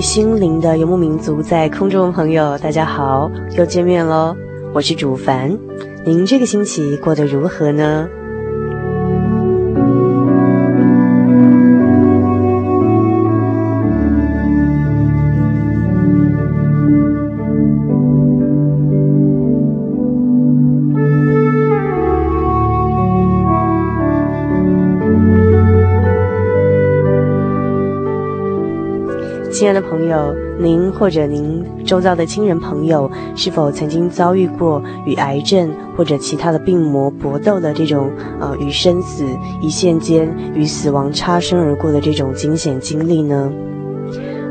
心灵的游牧民族，在空中朋友，大家好，又见面喽！我是主凡，您这个星期过得如何呢？亲爱的朋友，您或者您周遭的亲人朋友，是否曾经遭遇过与癌症或者其他的病魔搏斗的这种呃与生死一线间与死亡擦身而过的这种惊险经历呢？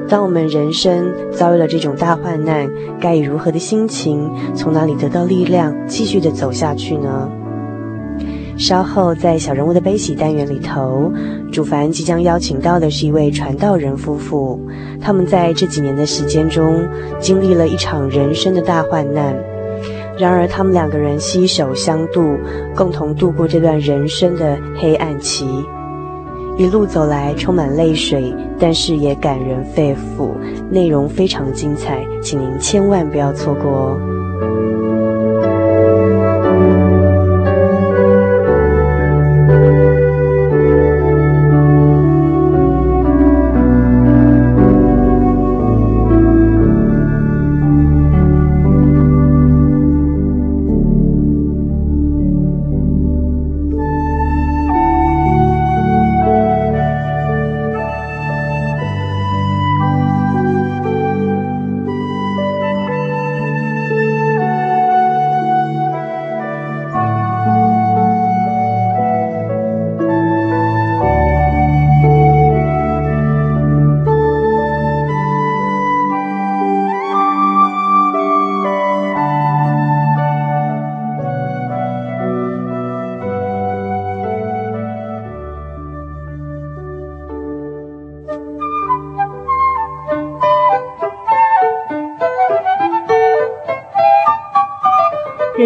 当我们人生遭遇了这种大患难，该以如何的心情，从哪里得到力量，继续的走下去呢？稍后在小人物的悲喜单元里头，主凡即将邀请到的是一位传道人夫妇。他们在这几年的时间中，经历了一场人生的大患难。然而，他们两个人携手相度，共同度过这段人生的黑暗期。一路走来，充满泪水，但是也感人肺腑，内容非常精彩，请您千万不要错过哦。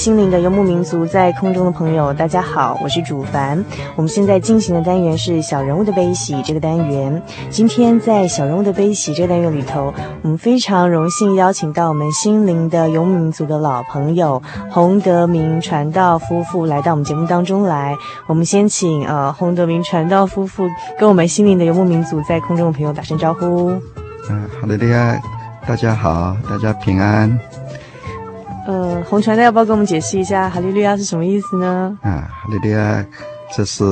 心灵的游牧民族在空中的朋友，大家好，我是主凡。我们现在进行的单元是小人物的悲喜这个单元。今天在小人物的悲喜这个单元里头，我们非常荣幸邀请到我们心灵的游牧民族的老朋友洪德明传道夫妇来到我们节目当中来。我们先请呃洪德明传道夫妇跟我们心灵的游牧民族在空中的朋友打声招呼。嗯，好的，大家大家好，大家平安。呃，洪传道要不要跟我们解释一下“哈利路亚”是什么意思呢？啊，哈利路亚，这是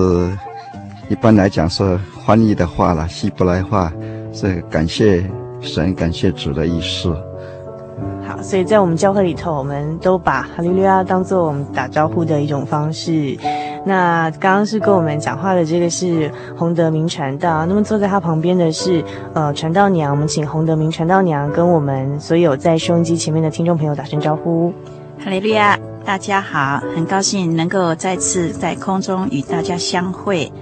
一般来讲是翻译的话了，希伯来话是感谢神、感谢主的意思。好，所以在我们教会里头，我们都把哈利路亚当做我们打招呼的一种方式。那刚刚是跟我们讲话的这个是洪德明传道，那么坐在他旁边的是呃传道娘。我们请洪德明传道娘跟我们所有在收音机前面的听众朋友打声招呼。哈利路亚，大家好，很高兴能够再次在空中与大家相会。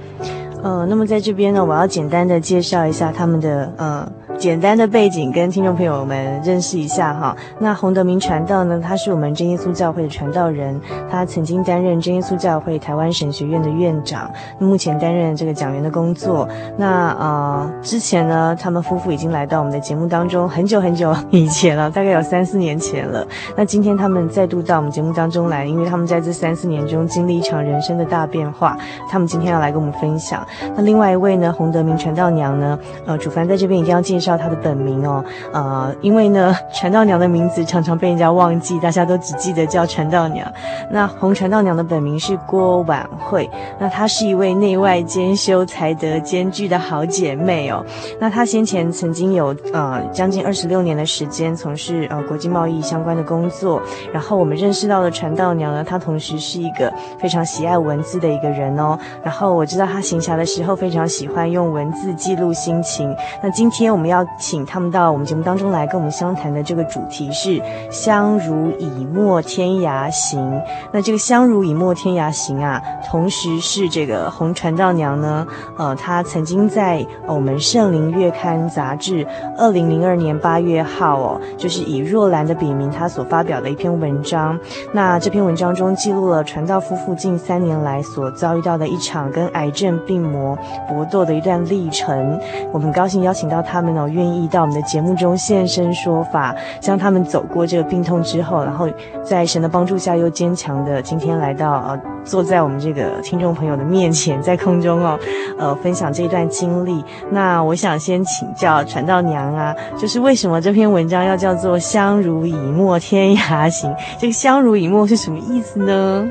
呃，那么在这边呢，我要简单的介绍一下他们的呃。简单的背景跟听众朋友们认识一下哈。那洪德明传道呢，他是我们真耶稣教会的传道人，他曾经担任真耶稣教会台湾神学院的院长，目前担任这个讲员的工作。那呃，之前呢，他们夫妇已经来到我们的节目当中很久很久以前了，大概有三四年前了。那今天他们再度到我们节目当中来，因为他们在这三四年中经历一场人生的大变化，他们今天要来跟我们分享。那另外一位呢，洪德明传道娘呢，呃，主凡在这边一定要介绍。叫他的本名哦，呃，因为呢，传道娘的名字常常被人家忘记，大家都只记得叫传道娘。那红传道娘的本名是郭婉慧，那她是一位内外兼修、才德兼具的好姐妹哦。那她先前曾经有呃将近二十六年的时间从事呃国际贸易相关的工作，然后我们认识到的传道娘呢，她同时是一个非常喜爱文字的一个人哦。然后我知道她行侠的时候非常喜欢用文字记录心情。那今天我们要。要请他们到我们节目当中来跟我们相谈的这个主题是“相濡以沫天涯行”。那这个“相濡以沫天涯行”啊，同时是这个洪传道娘呢，呃，她曾经在我们《圣灵月刊》杂志二零零二年八月号哦，就是以若兰的笔名，她所发表的一篇文章。那这篇文章中记录了传道夫妇近三年来所遭遇到的一场跟癌症病魔搏斗的一段历程。我们很高兴邀请到他们哦。愿意到我们的节目中现身说法，将他们走过这个病痛之后，然后在神的帮助下又坚强的今天来到呃，坐在我们这个听众朋友的面前，在空中哦，呃，分享这一段经历。那我想先请教传道娘啊，就是为什么这篇文章要叫做“相濡以沫天涯行”？这个“相濡以沫”是什么意思呢？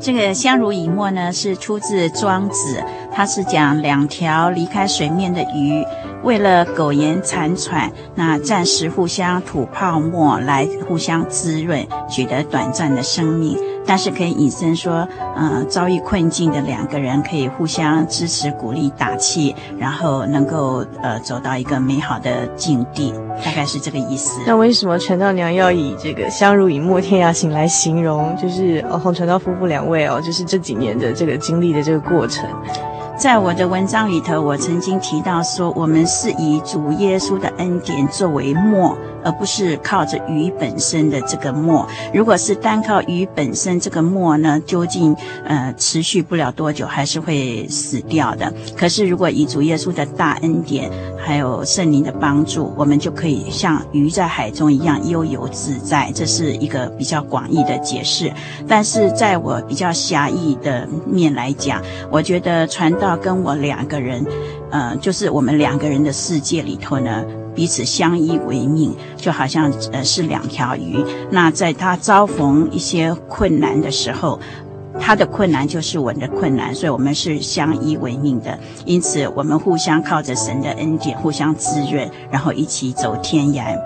这个“相濡以沫”呢，是出自庄子，它是讲两条离开水面的鱼。为了苟延残喘，那暂时互相吐泡沫来互相滋润，取得短暂的生命。但是可以引申说，呃，遭遇困境的两个人可以互相支持、鼓励、打气，然后能够呃走到一个美好的境地，大概是这个意思。那为什么传道娘要以这个“相濡以沫天涯行”来形容，就是哦洪传道夫妇两位哦，就是这几年的这个经历的这个过程？在我的文章里头，我曾经提到说，我们是以主耶稣的恩典作为末。而不是靠着鱼本身的这个沫。如果是单靠鱼本身这个沫呢，究竟呃持续不了多久，还是会死掉的。可是如果以主耶稣的大恩典，还有圣灵的帮助，我们就可以像鱼在海中一样悠游自在。这是一个比较广义的解释。但是在我比较狭义的面来讲，我觉得传道跟我两个人，呃，就是我们两个人的世界里头呢。彼此相依为命，就好像呃是两条鱼。那在他遭逢一些困难的时候，他的困难就是我的困难，所以我们是相依为命的。因此，我们互相靠着神的恩典，互相滋润，然后一起走天涯。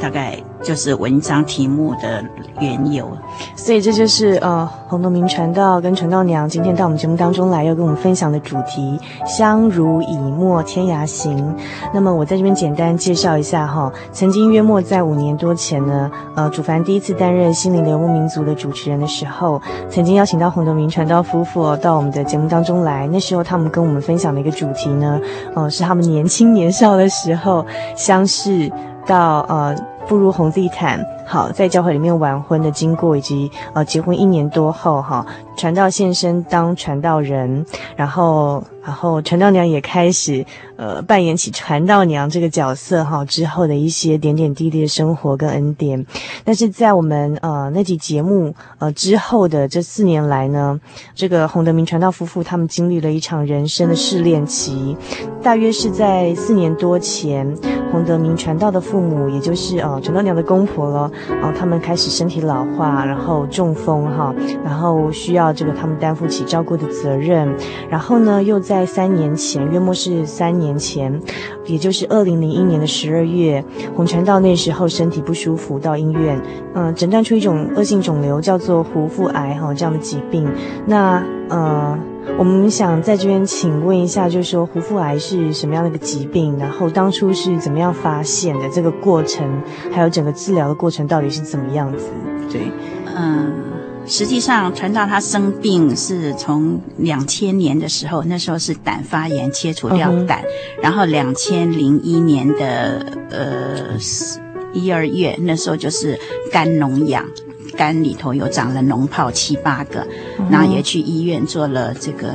大概就是文章题目的缘由，所以这就是呃洪德明传道跟传道娘今天到我们节目当中来要跟我们分享的主题“相濡以沫天涯行”。那么我在这边简单介绍一下哈，曾经约莫在五年多前呢，呃主凡第一次担任心灵的游牧民族的主持人的时候，曾经邀请到洪德明传道夫妇到我们的节目当中来。那时候他们跟我们分享的一个主题呢，呃是他们年轻年少的时候相识。到呃步入红地毯，好，在教会里面完婚的经过，以及呃结婚一年多后哈，传道现身当传道人，然后。然后传道娘也开始，呃，扮演起传道娘这个角色哈。之后的一些点点滴滴的生活跟恩典，但是在我们呃那集节目呃之后的这四年来呢，这个洪德明传道夫妇他们经历了一场人生的试炼期，大约是在四年多前，洪德明传道的父母，也就是呃传道娘的公婆了，然后他们开始身体老化，然后中风哈，然后需要这个他们担负起照顾的责任，然后呢又在。三年前，约莫是三年前，也就是二零零一年的十二月，洪传道那时候身体不舒服，到医院，嗯、诊断出一种恶性肿瘤，叫做胡腹癌哈，这样的疾病。那呃，我们想在这边请问一下，就是说胡腹癌是什么样的一个疾病？然后当初是怎么样发现的？这个过程，还有整个治疗的过程到底是怎么样子？对，嗯。实际上，传道他生病是从两千年的时候，那时候是胆发炎，切除掉胆，uh huh. 然后两千零一年的呃一二月，那时候就是肝脓疡，肝里头有长了脓泡七八个，然后也去医院做了这个。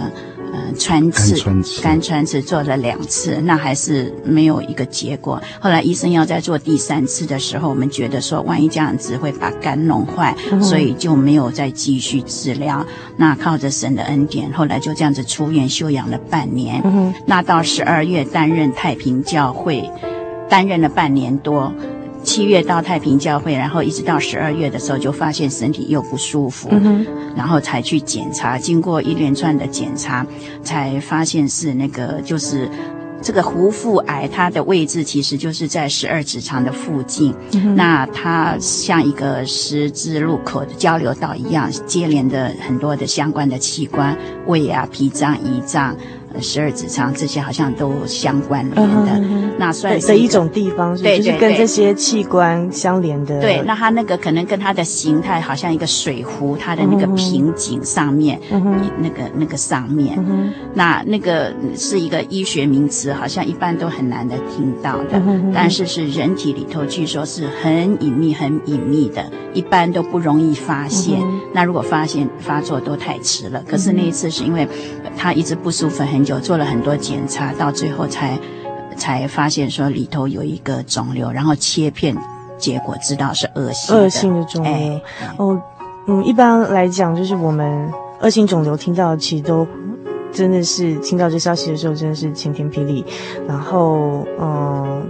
嗯，穿刺肝穿刺做了两次，那还是没有一个结果。后来医生要再做第三次的时候，我们觉得说，万一这样子会把肝弄坏，嗯、所以就没有再继续治疗。那靠着神的恩典，后来就这样子出院休养了半年。嗯、那到十二月担任太平教会，担任了半年多。七月到太平教会，然后一直到十二月的时候，就发现身体又不舒服，嗯、然后才去检查。经过一连串的检查，才发现是那个就是这个胡腹癌，它的位置其实就是在十二指肠的附近。嗯、那它像一个十字路口的交流道一样，接连的很多的相关的器官，胃啊、脾脏、胰脏。十二指肠这些好像都相关联的，uh. 那算是的一种地方是，是就是跟这些器官相连的。对，那它那个可能跟它的形态好像一个水壶，它的那个瓶颈上面，uh. 那个那个上面，uh. 那那个是一个医学名词，好像一般都很难的听到的，uh. 但是是人体里头据说是很隐秘、很隐秘的，一般都不容易发现。Uh. 那如果发现发作都太迟了。可是那一次是因为他一直不舒服很。有做了很多检查，到最后才才发现说里头有一个肿瘤，然后切片，结果知道是恶性。恶性的肿瘤。哎、哦，嗯，一般来讲，就是我们恶性肿瘤听到其实都真的是听到这消息的时候，真的是晴天霹雳。然后，嗯，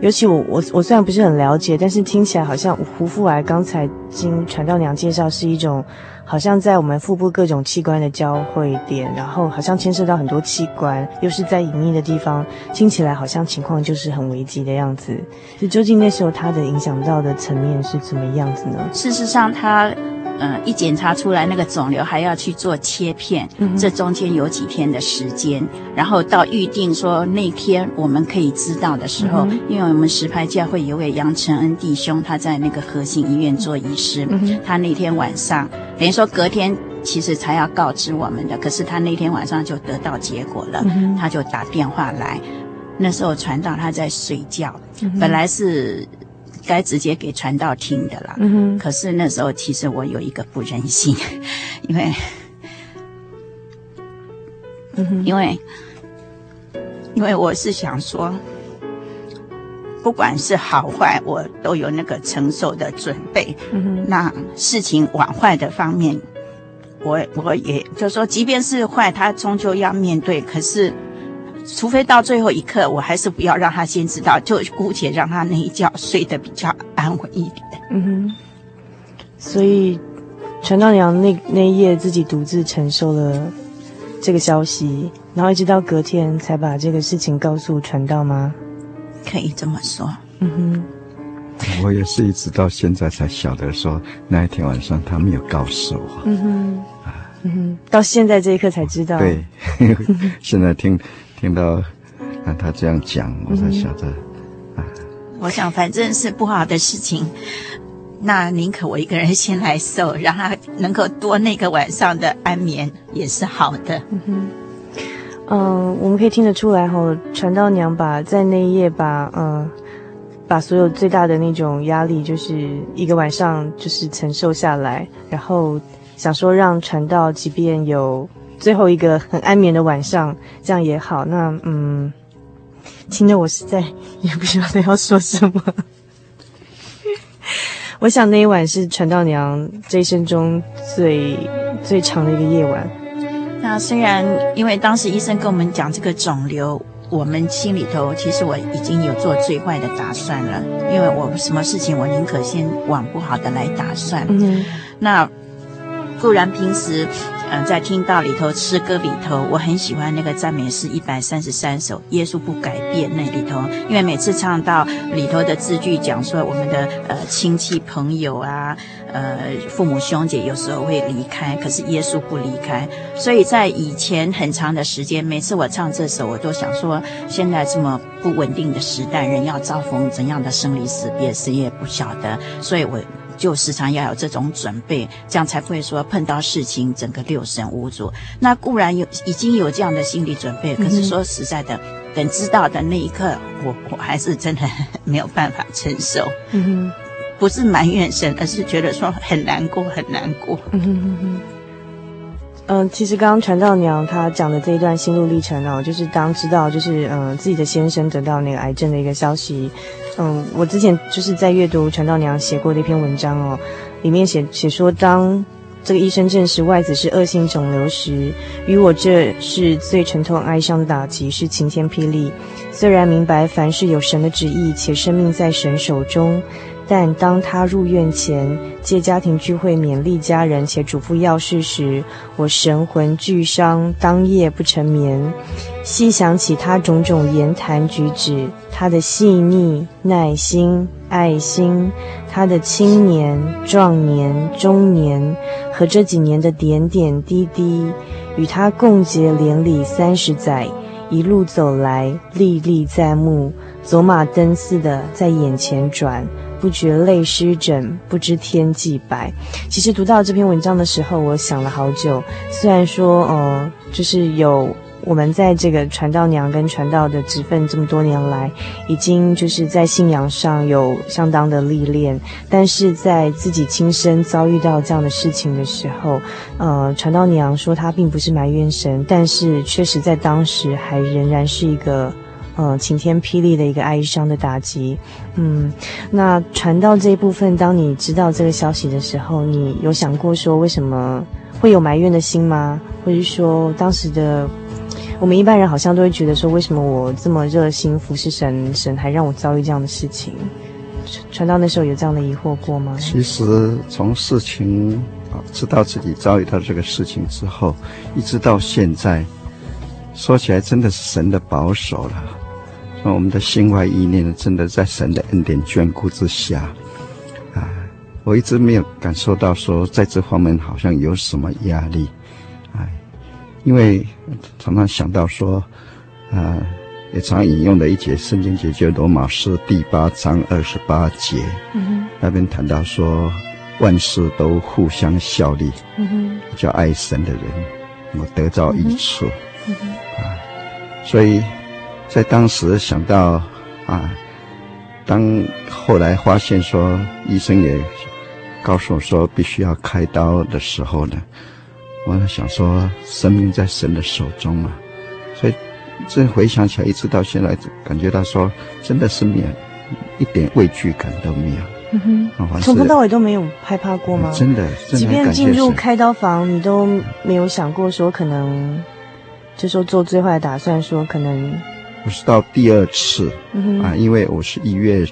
尤其我我我虽然不是很了解，但是听起来好像胡腹癌，刚才经传道娘介绍是一种。好像在我们腹部各种器官的交汇点，然后好像牵涉到很多器官，又是在隐秘的地方，听起来好像情况就是很危急的样子。就究竟那时候它的影响到的层面是怎么样子呢？事实上，它。嗯，一检查出来那个肿瘤还要去做切片，嗯、哼这中间有几天的时间，然后到预定说那天我们可以知道的时候，嗯、因为我们石牌教会有位杨承恩弟兄，他在那个和信医院做医师，嗯、他那天晚上等于说隔天其实才要告知我们的，可是他那天晚上就得到结果了，嗯、他就打电话来，那时候传到他在睡觉，嗯、本来是。该直接给传道听的啦，嗯、可是那时候其实我有一个不忍心，因为，嗯、因为，因为我是想说，不管是好坏，我都有那个承受的准备。嗯、那事情往坏的方面，我我也就说，即便是坏，他终究要面对。可是。除非到最后一刻，我还是不要让他先知道，就姑且让他那一觉睡得比较安稳一点。嗯哼。所以，传道娘那那一夜自己独自承受了这个消息，然后一直到隔天才把这个事情告诉传道吗？可以这么说。嗯哼。我也是一直到现在才晓得说，那一天晚上他没有告诉我。嗯哼。啊。嗯哼。到现在这一刻才知道。对。现在听。听到，那他这样讲，我才晓得。嗯、啊，我想反正是不好的事情，那宁可我一个人先来受，让他能够多那个晚上的安眠也是好的。嗯哼，嗯、呃，我们可以听得出来哈，传道娘把在那一夜把嗯、呃、把所有最大的那种压力，就是一个晚上就是承受下来，然后想说让传道，即便有最后一个很安眠的晚上，这样也好。那嗯，听得我实在也不晓得要说什么。我想那一晚是传道娘这一生中最最长的一个夜晚。那虽然因为当时医生跟我们讲这个肿瘤，我们心里头其实我已经有做最坏的打算了，因为我什么事情我宁可先往不好的来打算。嗯，那固然平时。嗯，在听到里头诗歌里头，我很喜欢那个赞美诗一百三十三首《耶稣不改变》那里头，因为每次唱到里头的字句讲说我们的呃亲戚朋友啊，呃父母兄姐有时候会离开，可是耶稣不离开。所以在以前很长的时间，每次我唱这首，我都想说，现在这么不稳定的时代，人要遭逢怎样的生离死别，谁也不晓得。所以我。就时常要有这种准备，这样才不会说碰到事情整个六神无主。那固然有已经有这样的心理准备，可是说实在的，嗯、等知道的那一刻，我我还是真的没有办法承受。不是埋怨神，而是觉得说很难过，很难过。嗯哼哼哼。嗯，其实刚刚传道娘她讲的这一段心路历程哦，就是当知道就是嗯自己的先生得到那个癌症的一个消息，嗯，我之前就是在阅读传道娘写过的一篇文章哦，里面写写说，当这个医生证实外子是恶性肿瘤时，于我这是最沉痛哀伤的打击，是晴天霹雳。虽然明白凡事有神的旨意，且生命在神手中。但当他入院前，借家庭聚会勉励家人且嘱咐要事时，我神魂俱伤，当夜不成眠。细想起他种种言谈举止，他的细腻、耐心、爱心，他的青年、壮年、中年和这几年的点点滴滴，与他共结连理三十载，一路走来，历历在目，走马灯似的在眼前转。不觉泪湿枕，不知天际白。其实读到这篇文章的时候，我想了好久。虽然说，呃，就是有我们在这个传道娘跟传道的职分这么多年来，已经就是在信仰上有相当的历练，但是在自己亲身遭遇到这样的事情的时候，呃，传道娘说她并不是埋怨神，但是确实在当时还仍然是一个。嗯，晴天霹雳的一个哀伤的打击。嗯，那传到这一部分，当你知道这个消息的时候，你有想过说为什么会有埋怨的心吗？或者说当时的我们一般人好像都会觉得说，为什么我这么热心服侍神，神还让我遭遇这样的事情？传道那时候有这样的疑惑过吗？其实从事情啊，知道自己遭遇到这个事情之后，一直到现在，说起来真的是神的保守了。那我们的心怀意念真的在神的恩典眷顾之下，啊，我一直没有感受到说在这方面好像有什么压力，哎，因为常常想到说，啊，也常引用的一节圣经节，就罗马书第八章二十八节，嗯，那边谈到说万事都互相效力，叫爱神的人我得到益处，啊，所以。在当时想到，啊，当后来发现说医生也告诉我说必须要开刀的时候呢，我想说生命在神的手中啊，所以这回想起来，一直到现在感觉到说真的是没有一点畏惧感都没有。嗯哼，从头到尾都没有害怕过吗？真的，真的即便进入开刀房，你都没有想过说可能，就说做最坏的打算，说可能。我是到第二次，嗯、啊，因为我是一月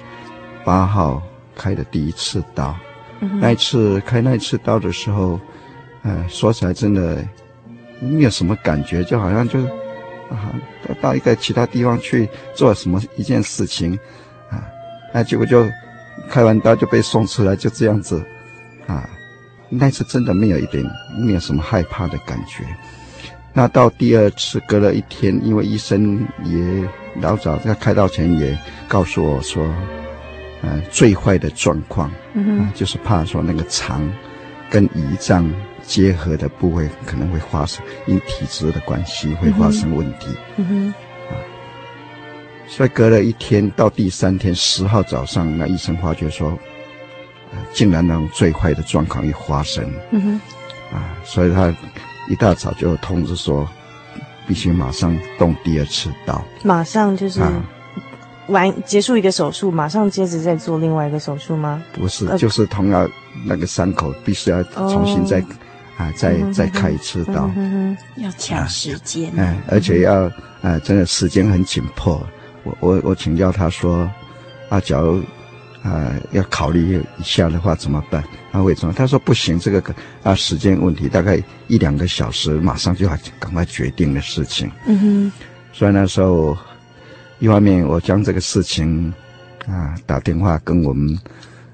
八号开的第一次刀，嗯、那一次开那一次刀的时候，呃，说起来真的没有什么感觉，就好像就啊到一个其他地方去做什么一件事情，啊，那结果就开完刀就被送出来，就这样子，啊，那次真的没有一点没有什么害怕的感觉。那到第二次隔了一天，因为医生也老早在开刀前也告诉我说，呃，最坏的状况，嗯哼、呃，就是怕说那个肠跟胰脏结合的部位可能会发生，因体质的关系会发生问题，嗯哼，啊，所以隔了一天，到第三天十号早上，那医生发觉说，竟然那种最坏的状况又发生。嗯哼。啊，所以他一大早就通知说，必须马上动第二次刀。马上就是完结束一个手术，马上接着再做另外一个手术吗？不是，就是同样那个伤口必须要重新再啊再再开一次刀。嗯哼，要抢时间。哎，而且要啊，真的时间很紧迫。我我我请教他说，啊，假如。啊，要考虑一下的话怎么办？啊，为什么？他说不行，这个啊时间问题，大概一两个小时，马上就要赶快决定的事情。嗯哼。所以那时候，一方面我将这个事情啊打电话跟我们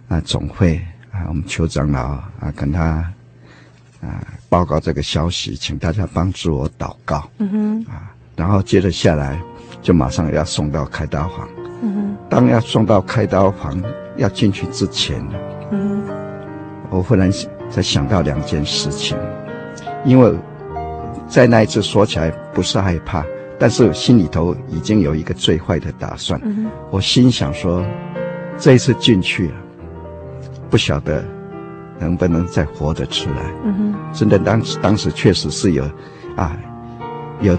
啊总会啊我们邱长老啊跟他啊报告这个消息，请大家帮助我祷告。嗯哼。啊，然后接着下来就马上要送到开刀房。当要送到开刀房要进去之前，嗯，我忽然才想到两件事情，因为在那一次说起来不是害怕，但是心里头已经有一个最坏的打算。嗯，我心想说，这一次进去了，不晓得能不能再活得出来。嗯哼，真的当时当时确实是有啊，有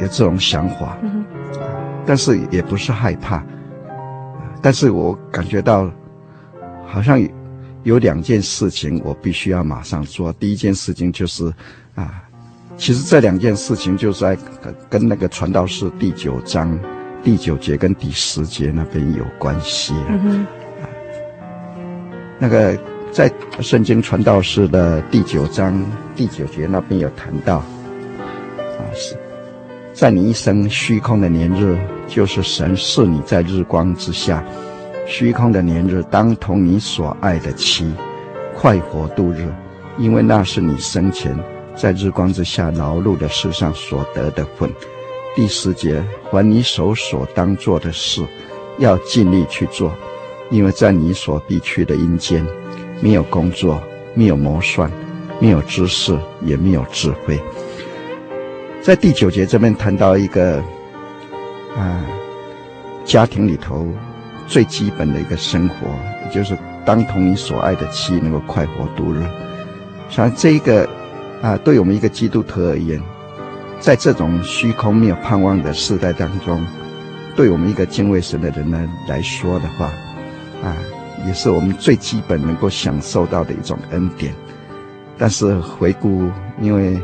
有这种想法。嗯哼，但是也不是害怕。但是我感觉到，好像有两件事情我必须要马上做。第一件事情就是，啊，其实这两件事情就在跟那个传道士第九章第九节跟第十节那边有关系。嗯哼。那个在圣经传道士的第九章第九节那边有谈到，啊，是在你一生虚空的年日。就是神赐你在日光之下，虚空的年日，当同你所爱的妻，快活度日，因为那是你生前在日光之下劳碌的世上所得的份。第十节，还你手所当做的事，要尽力去做，因为在你所必去的阴间，没有工作，没有谋算，没有知识，也没有智慧。在第九节这边谈到一个。啊，家庭里头最基本的一个生活，就是当同你所爱的妻能够快活度日。像这一个啊，对我们一个基督徒而言，在这种虚空没有盼望的时代当中，对我们一个敬畏神的人呢来说的话，啊，也是我们最基本能够享受到的一种恩典。但是回顾，因为。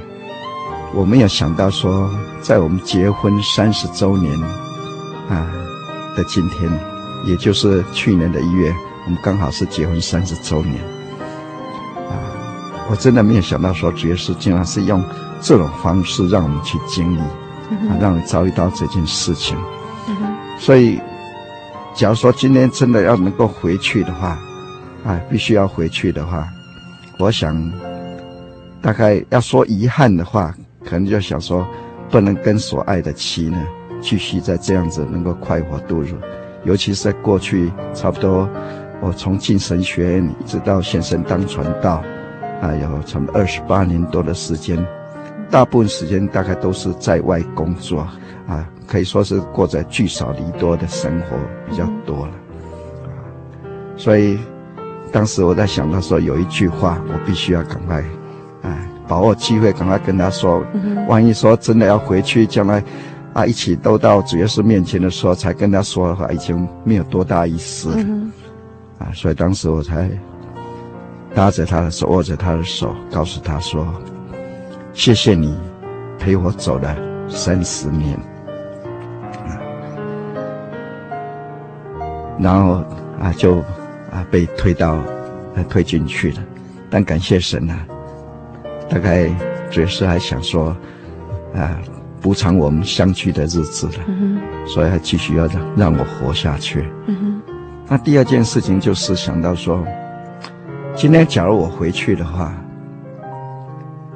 我没有想到说，在我们结婚三十周年啊的今天，也就是去年的一月，我们刚好是结婚三十周年啊！我真的没有想到说，主耶稣竟然是用这种方式让我们去经历，啊，让我们遭遇到这件事情。所以，假如说今天真的要能够回去的话，啊，必须要回去的话，我想大概要说遗憾的话。可能就想说，不能跟所爱的妻呢，继续在这样子能够快活度日，尤其是在过去差不多，我从进神学院一直到现身当传道，啊，有差不多二十八年多的时间，大部分时间大概都是在外工作，啊，可以说是过着聚少离多的生活比较多了，啊，所以当时我在想到说，有一句话我必须要赶快。把握机会，赶快跟他说。万一说真的要回去，将来啊一起都到主耶稣面前的时候，才跟他说的话，已经没有多大意思了。啊，所以当时我才搭着他的手，握着他的手，告诉他说：“谢谢你陪我走了三十年。”啊，然后啊就啊被推到啊推进去了，但感谢神啊。大概主耶稣还想说，啊，补偿我们相聚的日子了，嗯、所以还继续要让让我活下去。嗯、那第二件事情就是想到说，今天假如我回去的话，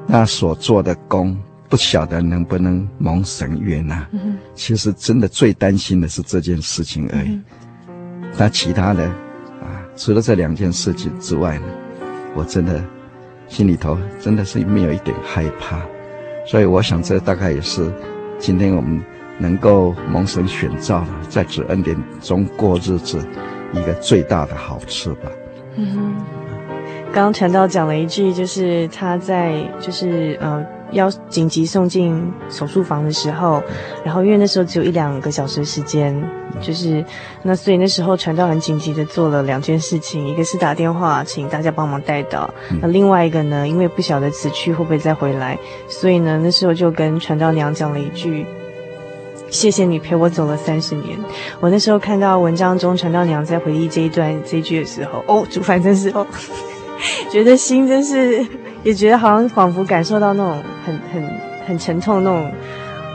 那所做的工不晓得能不能蒙神悦纳。嗯、其实真的最担心的是这件事情而已。嗯、那其他的啊，除了这两件事情之外呢，我真的。心里头真的是没有一点害怕，所以我想这大概也是今天我们能够蒙神选召，在主恩典中过日子，一个最大的好处吧。嗯哼，刚刚传道讲了一句，就是他在就是呃要紧急送进手术房的时候，然后因为那时候只有一两个小时时间，就是那所以那时候传道很紧急的做了两件事情，一个是打电话请大家帮忙带到，那另外一个呢，因为不晓得此去会不会再回来，所以呢那时候就跟传道娘讲了一句。谢谢你陪我走了三十年。我那时候看到文章中传道娘在回忆这一段这一句的时候，哦，主凡真是哦，觉得心真是，也觉得好像仿佛感受到那种很很很沉痛那种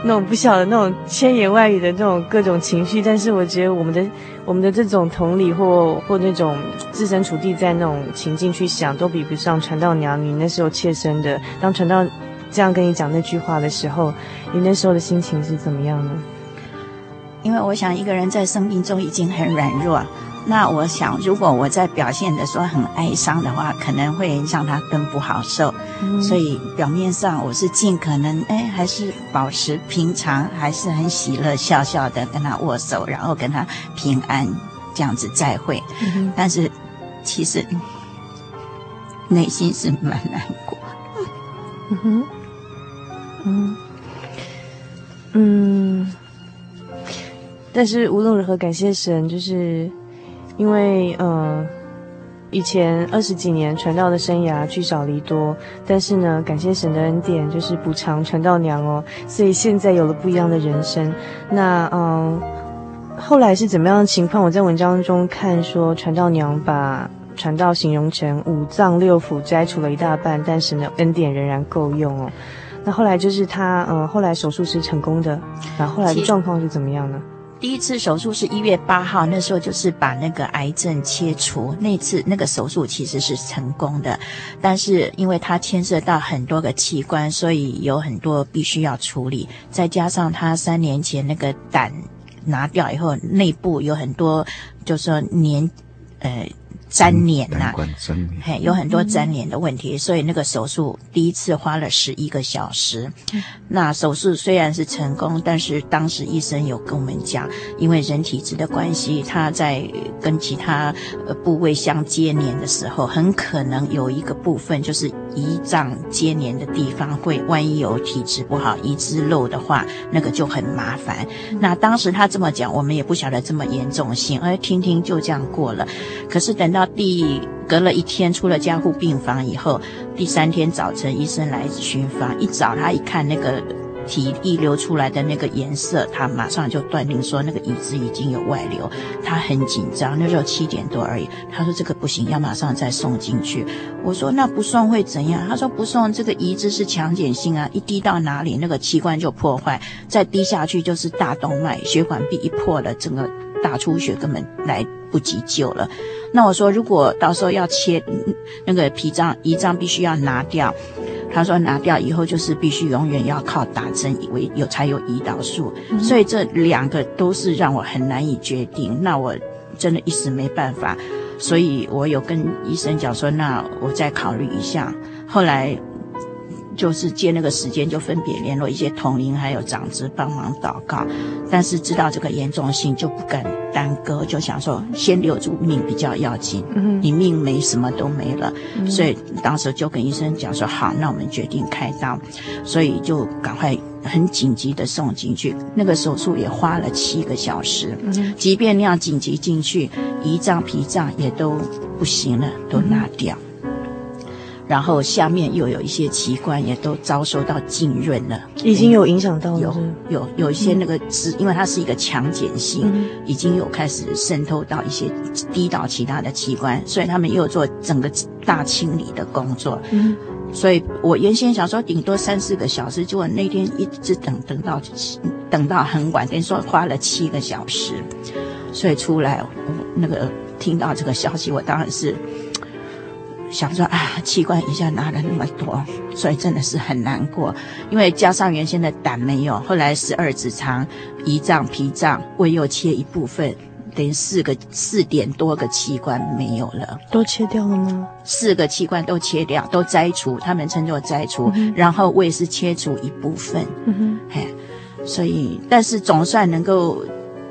那种不晓得那种千言万语的那种各种情绪。但是我觉得我们的我们的这种同理或或那种置身处地在那种情境去想，都比不上传道娘你那时候切身的当传道。这样跟你讲那句话的时候，你那时候的心情是怎么样呢？因为我想一个人在生命中已经很软弱，那我想如果我在表现的说很哀伤的话，可能会让他更不好受。嗯、所以表面上我是尽可能哎，还是保持平常，还是很喜乐笑笑的跟他握手，然后跟他平安这样子再会。嗯、但是其实内心是蛮难过。嗯哼。嗯嗯，但是无论如何，感谢神，就是因为呃，以前二十几年传道的生涯聚少离多，但是呢，感谢神的恩典，就是补偿传道娘哦，所以现在有了不一样的人生。那嗯，后来是怎么样的情况？我在文章中看说，传道娘把传道形容成五脏六腑摘除了一大半，但是呢恩典仍然够用哦。那后来就是他，嗯，后来手术是成功的，然后后来的状况是怎么样呢？第一次手术是一月八号，那时候就是把那个癌症切除，那次那个手术其实是成功的，但是因为它牵涉到很多个器官，所以有很多必须要处理，再加上他三年前那个胆拿掉以后，内部有很多，就是说粘，呃。粘连呐、啊，嘿，有很多粘连的问题，所以那个手术第一次花了十一个小时。那手术虽然是成功，但是当时医生有跟我们讲，因为人体质的关系，它在跟其他部位相接连的时候，很可能有一个部分就是胰脏接连的地方会，万一有体质不好移植漏的话，那个就很麻烦。那当时他这么讲，我们也不晓得这么严重性，而听听就这样过了。可是等到第隔了一天出了加护病房以后，第三天早晨医生来巡房，一早他一看那个体液流出来的那个颜色，他马上就断定说那个椅子已经有外流，他很紧张。那时候七点多而已，他说这个不行，要马上再送进去。我说那不送会怎样？他说不送，这个移植是强碱性啊，一滴到哪里那个器官就破坏，再滴下去就是大动脉血管壁一破了，整个大出血根本来不及救了。那我说，如果到时候要切那个脾脏、胰脏，必须要拿掉。他说拿掉以后，就是必须永远要靠打针，以为有才有胰岛素。嗯、所以这两个都是让我很难以决定。那我真的一时没办法，所以我有跟医生讲说，那我再考虑一下。后来。就是借那个时间，就分别联络一些同龄还有长子帮忙祷告，但是知道这个严重性就不敢耽搁，就想说先留住命比较要紧。嗯，你命没什么都没了，嗯，所以当时就跟医生讲说好，那我们决定开刀，所以就赶快很紧急的送进去。那个手术也花了七个小时，嗯，即便那样紧急进去，胰脏脾脏也都不行了，都拿掉。嗯然后下面又有一些器官也都遭受到浸润了，已经有影响到了，有有有一些那个是，因为它是一个强碱性，嗯，已经有开始渗透到一些低到其他的器官，所以他们又做整个大清理的工作。嗯，所以我原先想说顶多三四个小时，结果那天一直等等到等到很晚，等于说花了七个小时，所以出来那个听到这个消息，我当然是。想说啊，器官一下拿了那么多，所以真的是很难过。因为加上原先的胆没有，后来十二指肠、胰脏、脾脏、胃又切一部分，等于四个四点多个器官没有了。都切掉了吗？四个器官都切掉，都摘除，他们称作摘除。嗯、然后胃是切除一部分。嗯哼，嘿，所以，但是总算能够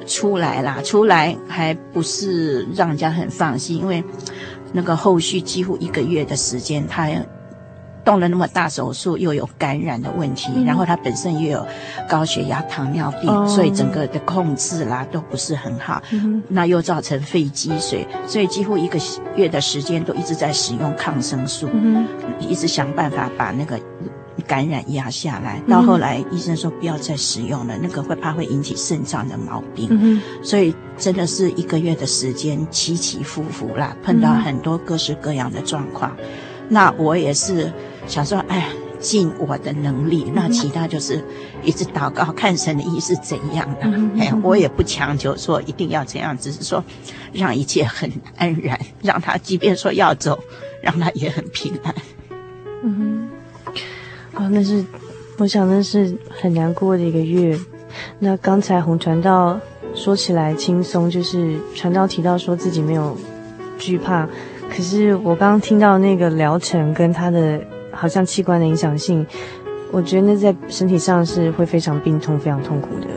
出来啦，出来还不是让人家很放心，因为那个后续几乎一个月的时间，他。动了那么大手术，又有感染的问题，嗯、然后他本身又有高血压、糖尿病，哦、所以整个的控制啦都不是很好。嗯、那又造成肺积水，所以几乎一个月的时间都一直在使用抗生素，嗯、一直想办法把那个感染压下来。到后来医生说不要再使用了，那个会怕会引起肾脏的毛病。嗯、所以真的是一个月的时间起起伏伏啦，碰到很多各式各样的状况。那我也是。想说，哎，尽我的能力。那其他就是一直祷告，看神的意是怎样的。嗯、哎，我也不强求说一定要怎样，只是说让一切很安然，让他即便说要走，让他也很平安。嗯哼，啊，那是我想那是很难过的一个月。那刚才洪传道说起来轻松，就是传道提到说自己没有惧怕，可是我刚刚听到那个疗程跟他的。好像器官的影响性，我觉得那在身体上是会非常病痛、非常痛苦的。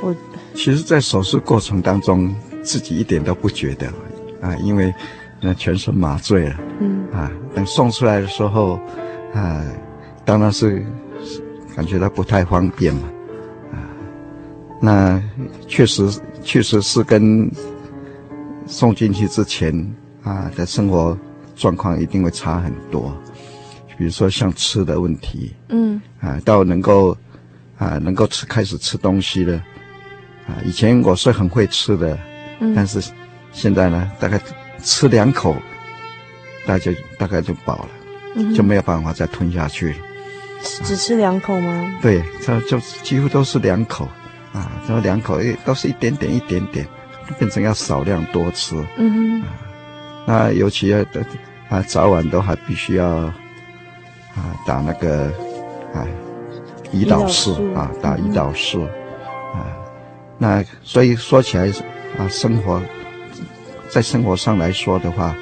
我其实，在手术过程当中，自己一点都不觉得啊，因为那全身麻醉了，嗯啊，等送出来的时候啊，当然是感觉到不太方便嘛，啊，那确实确实是跟送进去之前啊的生活。状况一定会差很多，比如说像吃的问题，嗯，啊，到能够，啊，能够吃开始吃东西了，啊，以前我是很会吃的，嗯，但是现在呢，大概吃两口，大概就大概就饱了，嗯，就没有办法再吞下去了。只吃两口吗？对，这就几乎都是两口，啊，这两口诶都是一点点一点点，变成要少量多吃，嗯哼。啊那尤其要的啊，早晚都还必须要啊打那个啊胰岛素啊，打胰岛素啊。那所以说起来啊，生活在生活上来说的话，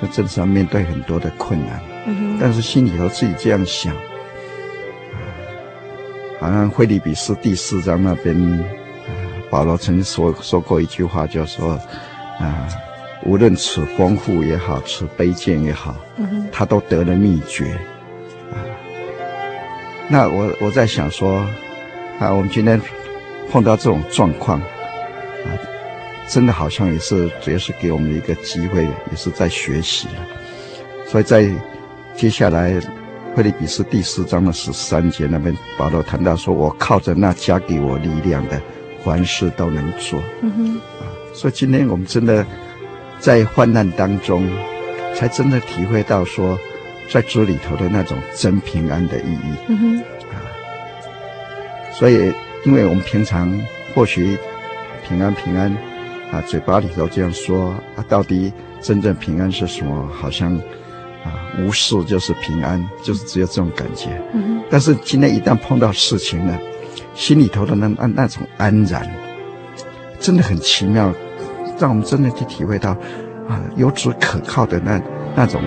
这真是要面对很多的困难。但是心里头自己这样想啊，好像腓立比斯第四章那边啊，保罗曾经说说过一句话，就说啊。无论此丰富也好，此卑贱也好，他都得了秘诀。啊，那我我在想说，啊，我们今天碰到这种状况，啊，真的好像也是，主要是给我们一个机会，也是在学习。所以在接下来，腓立比斯第四章的十三节那边，保罗谈到说：“我靠着那加给我力量的，凡事都能做。”嗯哼，啊，所以今天我们真的。在患难当中，才真的体会到说，在主里头的那种真平安的意义。嗯哼，啊，所以，因为我们平常或许平安平安，啊，嘴巴里头这样说，啊，到底真正平安是什么？好像啊，无事就是平安，就是只有这种感觉。嗯，但是今天一旦碰到事情呢，心里头的那那那种安然，真的很奇妙。让我们真的去体会到，啊，有主可靠的那那种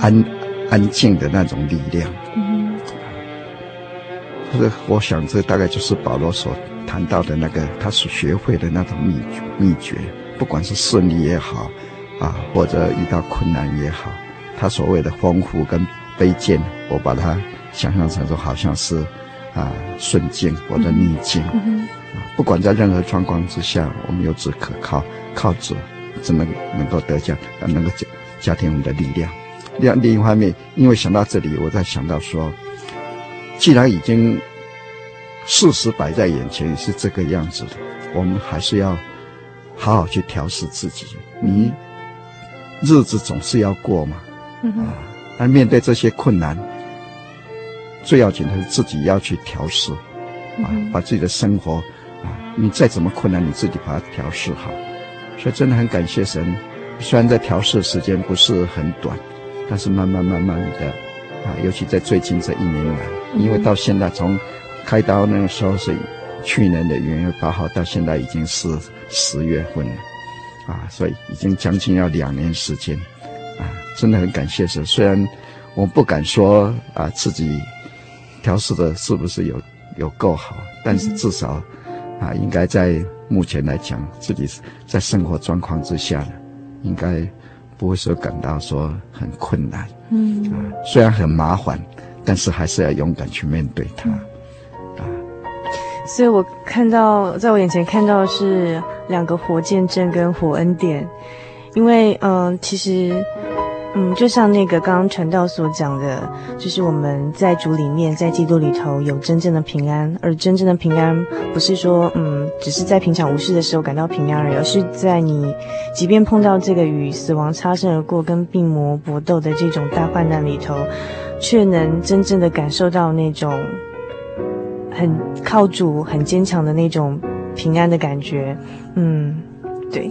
安安静的那种力量。嗯，这个我想这大概就是保罗所谈到的那个他所学会的那种秘秘诀。不管是顺利也好，啊，或者遇到困难也好，他所谓的丰富跟卑贱，我把它想象成说好像是啊顺境或者逆境。嗯，啊，不管在任何状况之下，我们有只可靠。靠主，只能能够得奖，能够加加添我们的力量。另另一方面，因为想到这里，我在想到说，既然已经事实摆在眼前是这个样子的，我们还是要好好去调试自己。你日子总是要过嘛，啊，那面对这些困难，最要紧的是自己要去调试，啊，把自己的生活啊，你再怎么困难，你自己把它调试好。所以真的很感谢神，虽然在调试时间不是很短，但是慢慢慢慢的，啊，尤其在最近这一年来，因为到现在从开刀那个时候是去年的元月八号，到现在已经是十月份了，啊，所以已经将近要两年时间，啊，真的很感谢神。虽然我不敢说啊自己调试的是不是有有够好，但是至少啊，应该在目前来讲，自己在生活状况之下呢，应该不会说感到说很困难。嗯啊，虽然很麻烦，但是还是要勇敢去面对它。啊，所以我看到，在我眼前看到的是两个活见证跟火恩典，因为嗯、呃，其实。嗯，就像那个刚刚传道所讲的，就是我们在主里面，在基督里头有真正的平安，而真正的平安不是说，嗯，只是在平常无事的时候感到平安而已，而是在你即便碰到这个与死亡擦身而过、跟病魔搏斗的这种大患难里头，却能真正的感受到那种很靠主、很坚强的那种平安的感觉。嗯，对。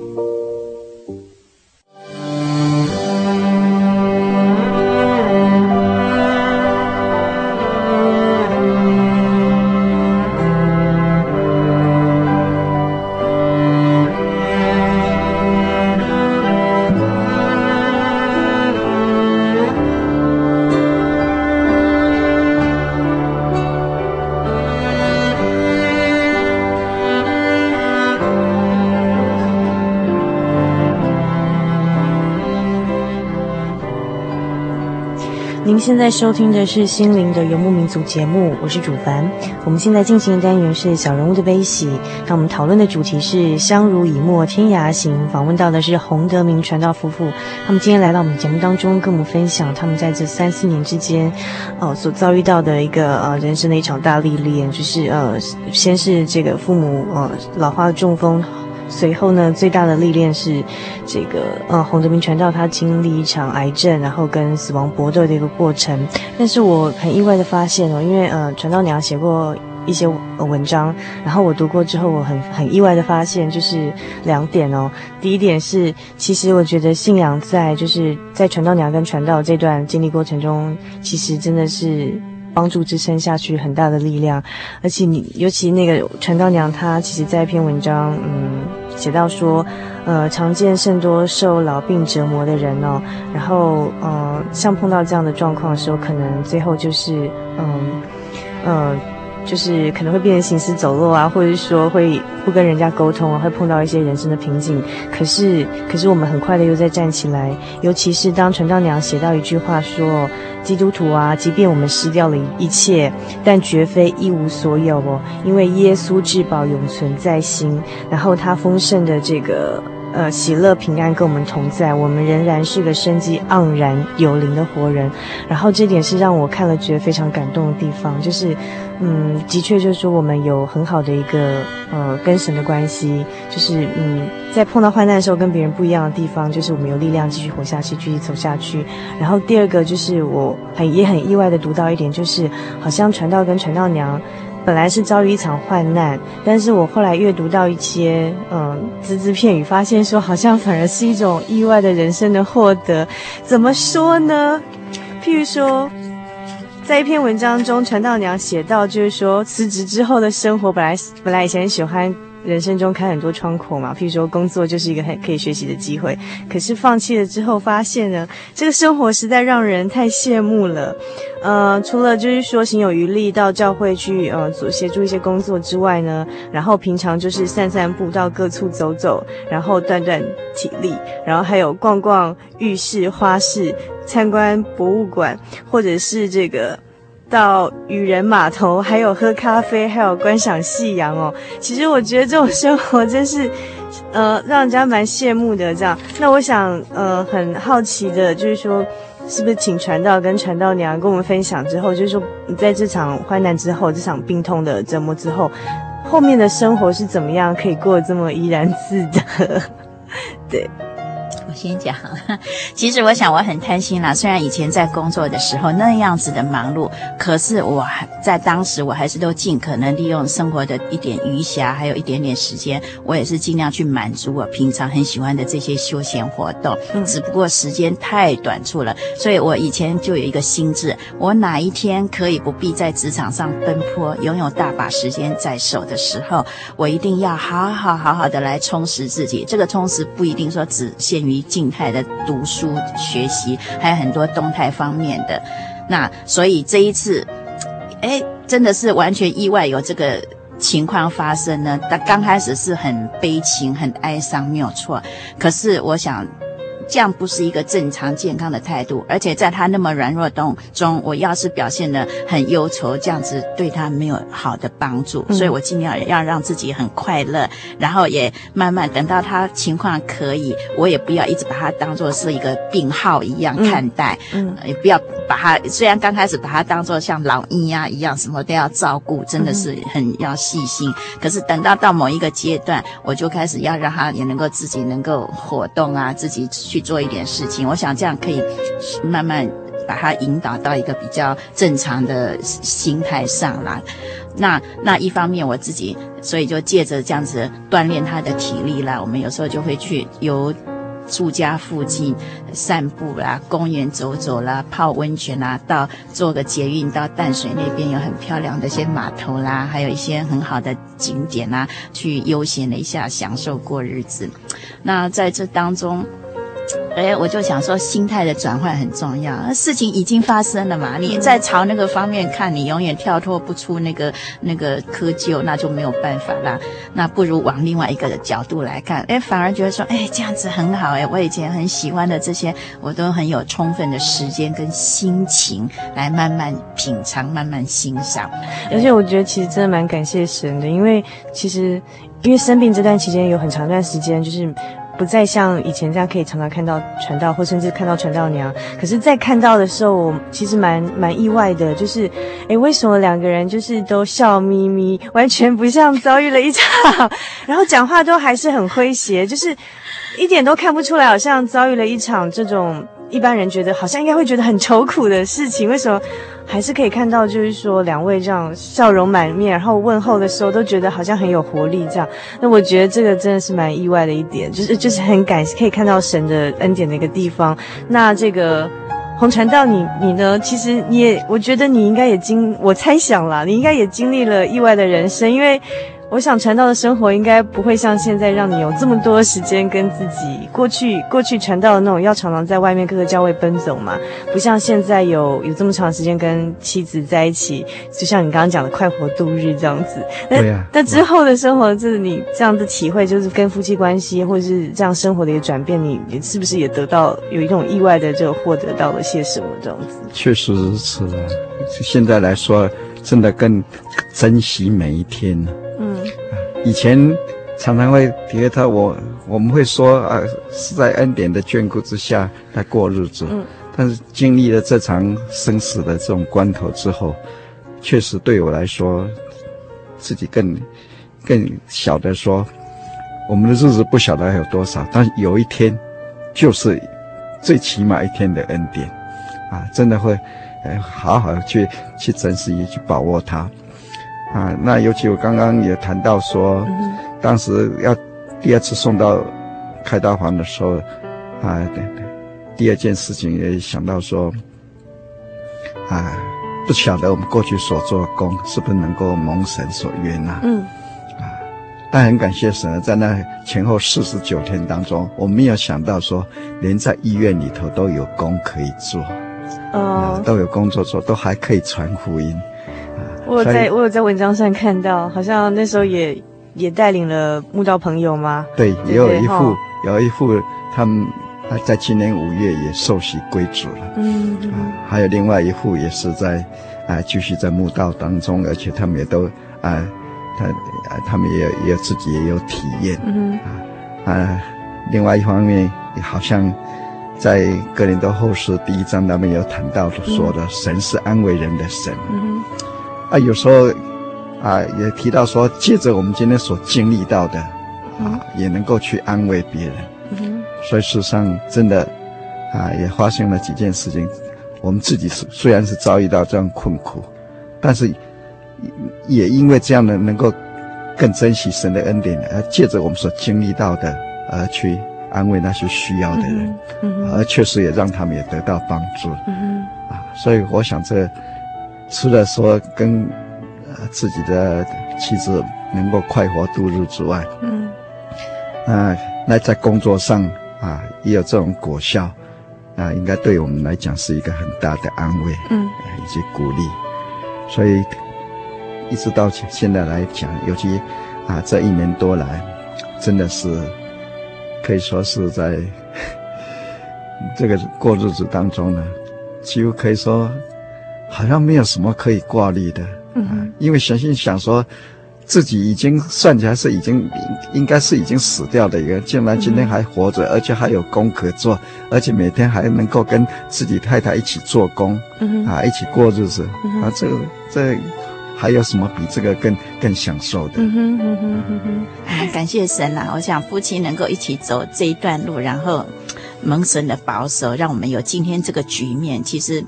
您现在收听的是《心灵的游牧民族》节目，我是主凡。我们现在进行的单元是小人物的悲喜。那我们讨论的主题是“相濡以沫，天涯行”。访问到的是洪德明传道夫妇，他们今天来到我们节目当中，跟我们分享他们在这三四年之间，呃，所遭遇到的一个呃人生的一场大历练，就是呃，先是这个父母呃老花中风。随后呢，最大的历练是这个呃，洪德明传道他经历一场癌症，然后跟死亡搏斗的一个过程。但是我很意外的发现哦，因为呃，传道娘写过一些文章，然后我读过之后，我很很意外的发现，就是两点哦。第一点是，其实我觉得信仰在就是在传道娘跟传道这段经历过程中，其实真的是。帮助支撑下去很大的力量，而且你尤其那个传道娘，她其实在一篇文章，嗯，写到说，呃，常见甚多受老病折磨的人哦，然后，呃，像碰到这样的状况的时候，可能最后就是，嗯，呃。就是可能会变成行尸走肉啊，或者是说会不跟人家沟通啊，会碰到一些人生的瓶颈。可是，可是我们很快的又再站起来。尤其是当传道娘写到一句话说：“基督徒啊，即便我们失掉了一切，但绝非一无所有哦，因为耶稣至宝永存在心。然后他丰盛的这个。”呃，喜乐平安跟我们同在，我们仍然是个生机盎然、有灵的活人。然后这点是让我看了觉得非常感动的地方，就是，嗯，的确就是说我们有很好的一个呃跟神的关系，就是嗯，在碰到患难的时候跟别人不一样的地方，就是我们有力量继续活下去，继续走下去。然后第二个就是我很也很意外的读到一点，就是好像传道跟传道娘。本来是遭遇一场患难，但是我后来阅读到一些嗯只字片语，发现说好像反而是一种意外的人生的获得。怎么说呢？譬如说，在一篇文章中，传道娘写到，就是说辞职之后的生活，本来本来以前喜欢。人生中开很多窗口嘛，譬如说工作就是一个很可以学习的机会。可是放弃了之后，发现呢，这个生活实在让人太羡慕了。呃，除了就是说行有余力到教会去呃做协助一些工作之外呢，然后平常就是散散步到各处走走，然后锻锻体力，然后还有逛逛浴室、花市、参观博物馆，或者是这个。到渔人码头，还有喝咖啡，还有观赏夕阳哦。其实我觉得这种生活真是，呃，让人家蛮羡慕的。这样，那我想，呃，很好奇的，就是说，是不是请传道跟传道娘跟我们分享之后，就是说，你在这场患难之后，这场病痛的折磨之后，后面的生活是怎么样，可以过得这么怡然自得？对。我先讲，其实我想我很贪心啦。虽然以前在工作的时候那样子的忙碌，可是我还在当时我还是都尽可能利用生活的一点余暇，还有一点点时间，我也是尽量去满足我平常很喜欢的这些休闲活动。嗯，只不过时间太短促了，所以我以前就有一个心智：我哪一天可以不必在职场上奔波，拥有大把时间在手的时候，我一定要好好好好的来充实自己。这个充实不一定说只限于。静态的读书学习，还有很多动态方面的。那所以这一次，哎，真的是完全意外有这个情况发生呢。他刚开始是很悲情、很哀伤，没有错。可是我想。这样不是一个正常健康的态度，而且在他那么软弱中中，我要是表现得很忧愁，这样子对他没有好的帮助。嗯、所以我尽量要让自己很快乐，然后也慢慢等到他情况可以，我也不要一直把他当做是一个病号一样看待，嗯，嗯也不要把他虽然刚开始把他当做像老鹰呀一样，什么都要照顾，真的是很要细心。嗯、可是等到到某一个阶段，我就开始要让他也能够自己能够活动啊，自己去。做一点事情，我想这样可以慢慢把他引导到一个比较正常的心态上来。那那一方面，我自己所以就借着这样子锻炼他的体力啦。我们有时候就会去由住家附近散步啦，公园走走啦，泡温泉啦，到坐个捷运到淡水那边有很漂亮的一些码头啦，还有一些很好的景点啦，去悠闲了一下，享受过日子。那在这当中。哎，我就想说，心态的转换很重要。事情已经发生了嘛，你再朝那个方面看，你永远跳脱不出那个那个窠臼，那就没有办法啦。那不如往另外一个的角度来看，哎，反而觉得说，哎，这样子很好。哎，我以前很喜欢的这些，我都很有充分的时间跟心情来慢慢品尝、慢慢欣赏。而且我觉得，其实真的蛮感谢神的，因为其实因为生病这段期间有很长一段时间就是。不再像以前这样可以常常看到传道，或甚至看到传道娘。可是，在看到的时候，我其实蛮蛮意外的，就是，诶，为什么两个人就是都笑眯眯，完全不像遭遇了一场，然后讲话都还是很诙谐，就是一点都看不出来，好像遭遇了一场这种一般人觉得好像应该会觉得很愁苦的事情。为什么？还是可以看到，就是说两位这样笑容满面，然后问候的时候都觉得好像很有活力这样。那我觉得这个真的是蛮意外的一点，就是就是很感可以看到神的恩典的一个地方。那这个红传道你你呢？其实你也，我觉得你应该也经，我猜想啦，你应该也经历了意外的人生，因为。我想传道的生活应该不会像现在让你有这么多时间跟自己过去过去传道的那种要常常在外面各个教会奔走嘛，不像现在有有这么长时间跟妻子在一起，就像你刚刚讲的快活度日这样子。对呀。那之后的生活，就是你这样的体会，就是跟夫妻关系或者是这样生活的一个转变，你你是不是也得到有一种意外的这个获得到了些什么这样子？确实如此啊，现在来说，真的更珍惜每一天。以前常常会觉得我我们会说啊，是在恩典的眷顾之下来过日子。嗯。但是经历了这场生死的这种关头之后，确实对我来说，自己更更晓得说，我们的日子不晓得还有多少，但是有一天，就是最起码一天的恩典，啊，真的会，呃，好好去去珍惜，去把握它。啊，那尤其我刚刚也谈到说，嗯、当时要第二次送到开刀房的时候，啊，对对，第二件事情也想到说，啊，不晓得我们过去所做的功是不是能够蒙神所悦纳。嗯，啊，但很感谢神，在那前后四十九天当中，我没有想到说，连在医院里头都有工可以做，哦、啊，都有工作做，都还可以传福音。我有在，我有在文章上看到，好像那时候也也带领了慕道朋友吗？对，也有一副，有一副，他们他在今年五月也受洗归主了。嗯，嗯，啊，还有另外一副也是在啊继续在墓道当中，而且他们也都啊，他啊他们也也自己也有体验。嗯啊啊，另外一方面，也好像在哥林多后书第一章他们有谈到说的，神是安慰人的神。嗯。啊，有时候，啊，也提到说，借着我们今天所经历到的，啊，也能够去安慰别人。嗯，所以事实上，真的，啊，也发生了几件事情。我们自己是虽然是遭遇到这样困苦，但是，也因为这样的，能够更珍惜神的恩典，而借着我们所经历到的，而去安慰那些需要的人。嗯，而确实也让他们也得到帮助。嗯，啊，所以我想这。除了说跟呃自己的妻子能够快活度日之外，嗯，啊，那在工作上啊也有这种果效，啊，应该对我们来讲是一个很大的安慰，嗯，以及鼓励。所以一直到现在来讲，尤其啊这一年多来，真的是可以说是在 这个过日子当中呢，几乎可以说。好像没有什么可以挂虑的，嗯、啊，因为神信想说，自己已经算起来是已经应该是已经死掉的一个，竟然今天还活着，嗯、而且还有工可做，而且每天还能够跟自己太太一起做工，嗯、啊，一起过日子，嗯、啊，这这还有什么比这个更更享受的？嗯哼嗯哼嗯哼，啊，感谢神啊！我想夫妻能够一起走这一段路，然后蒙神的保守，让我们有今天这个局面，其实。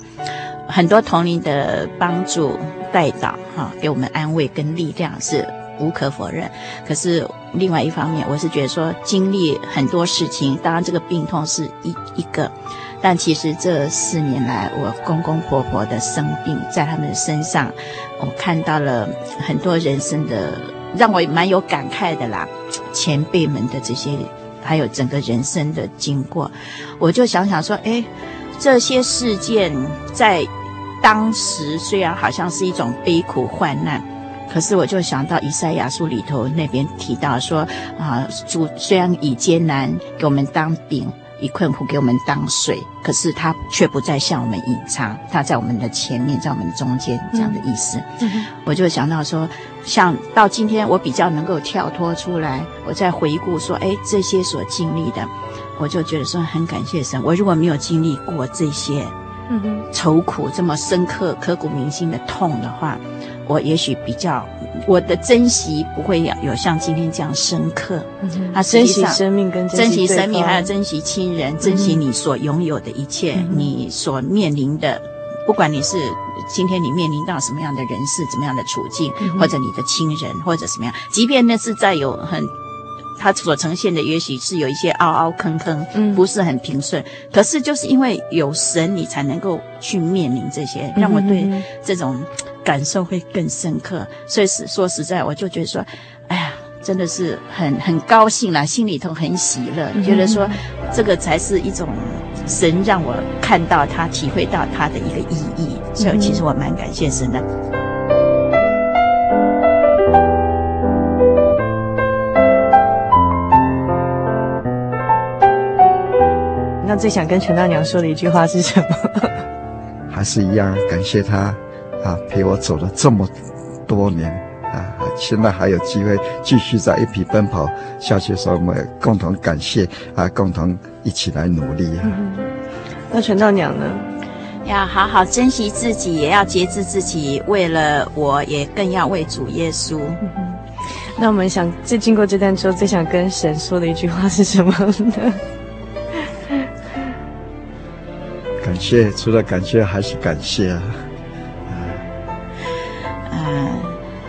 很多同龄的帮助带导，哈，给我们安慰跟力量是无可否认。可是另外一方面，我是觉得说，经历很多事情，当然这个病痛是一一个，但其实这四年来，我公公婆婆的生病，在他们身上，我看到了很多人生的，让我蛮有感慨的啦。前辈们的这些还有整个人生的经过，我就想想说，哎，这些事件在当时虽然好像是一种悲苦患难，可是我就想到以赛亚书里头那边提到说，啊，主虽然以艰难给我们当饼。以困苦给我们当水，可是他却不再向我们隐藏，他在我们的前面，在我们的中间，这样的意思。嗯、我就想到说，像到今天，我比较能够跳脱出来，我在回顾说，哎，这些所经历的，我就觉得说很感谢神。我如果没有经历过这些，嗯哼，愁苦这么深刻、刻骨铭心的痛的话，我也许比较。我的珍惜不会有有像今天这样深刻，啊、嗯，珍惜生命跟珍惜生命，还有珍惜亲人，嗯、珍惜你所拥有的一切，嗯、你所面临的，不管你是今天你面临到什么样的人事，怎么样的处境，嗯、或者你的亲人，或者什么样，即便那是在有很，他所呈现的也许是有一些凹凹坑坑，嗯，不是很平顺，可是就是因为有神，你才能够去面临这些，让我对这种。感受会更深刻，所以是说实在，我就觉得说，哎呀，真的是很很高兴啦，心里头很喜乐，嗯、觉得说这个才是一种神让我看到他、体会到他的一个意义，所以其实我蛮感谢神的。那最想跟陈大娘说的一句话是什么？还是一样，感谢他。啊，陪我走了这么多年啊，现在还有机会继续在一起奔跑下去的时候，我们共同感谢啊，共同一起来努力啊。嗯、那陈大娘呢？要好好珍惜自己，也要节制自己，为了我也更要为主耶稣。嗯、那我们想，最经过这段之后，最想跟神说的一句话是什么呢？谢，除了感谢还是感谢啊。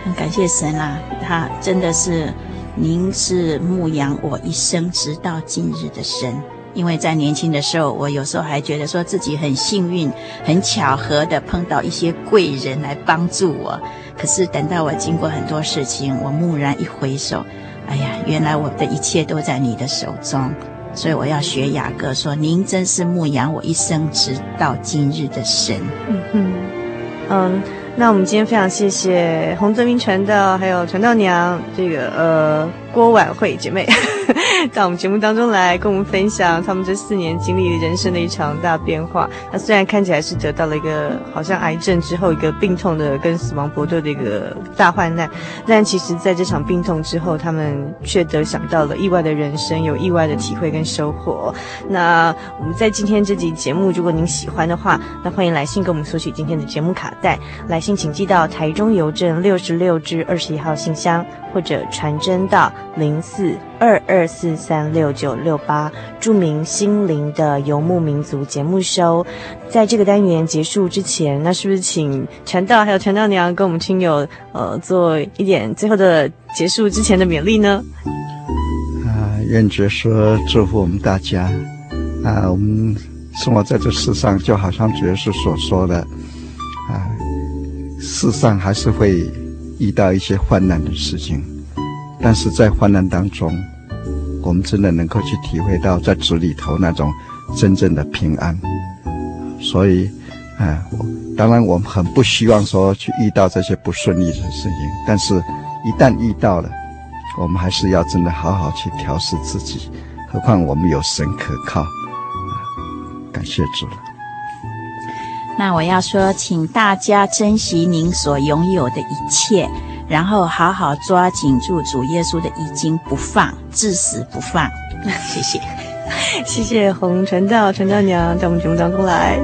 很感谢神啊，他真的是，您是牧养我一生直到今日的神。因为在年轻的时候，我有时候还觉得说自己很幸运、很巧合的碰到一些贵人来帮助我。可是等到我经过很多事情，我蓦然一回首，哎呀，原来我的一切都在你的手中。所以我要学雅各说：“您真是牧养我一生直到今日的神。”嗯嗯嗯。那我们今天非常谢谢洪泽明传道，还有传道娘，这个呃。郭婉慧姐妹 到我们节目当中来跟我们分享他们这四年经历人生的一场大变化。那虽然看起来是得到了一个好像癌症之后一个病痛的跟死亡搏斗的一个大患难，但其实在这场病痛之后，他们却得想到了意外的人生，有意外的体会跟收获。那我们在今天这集节目，如果您喜欢的话，那欢迎来信给我们索取今天的节目卡带。来信请寄到台中邮政六十六至二十一号信箱，或者传真到。零四二二四三六九六八，著名心灵的游牧民族节目收，在这个单元结束之前，那是不是请传道还有传道娘跟我们亲友呃做一点最后的结束之前的勉励呢？啊，愿主说祝福我们大家啊，我们生活在这世上，就好像主耶稣所说的啊，世上还是会遇到一些患难的事情。但是在患难当中，我们真的能够去体会到在主里头那种真正的平安。所以，啊，当然我们很不希望说去遇到这些不顺利的事情，但是，一旦遇到了，我们还是要真的好好去调试自己。何况我们有神可靠，啊，感谢主了。那我要说，请大家珍惜您所拥有的一切。然后好好抓紧住主耶稣的衣襟不放，至死不放。谢谢，谢谢红传道、传道娘在我们节目当中来。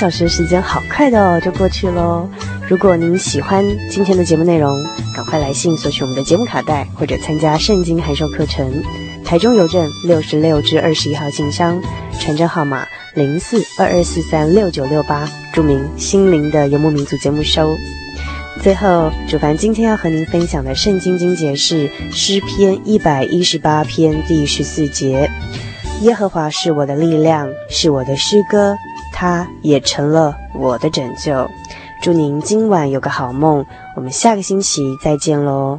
小时时间好快的哦，就过去喽。如果您喜欢今天的节目内容，赶快来信索取我们的节目卡带，或者参加圣经函授课程。台中邮政六十六至二十一号信箱，传真号码零四二二四三六九六八，注明“心灵的游牧民族”节目收。最后，主凡今天要和您分享的圣经经节是诗篇一百一十八篇第十四节：“耶和华是我的力量，是我的诗歌，他也成了我的拯救。”祝您今晚有个好梦，我们下个星期再见喽。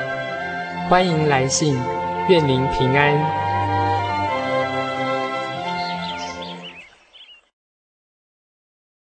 欢迎来信，愿您平安。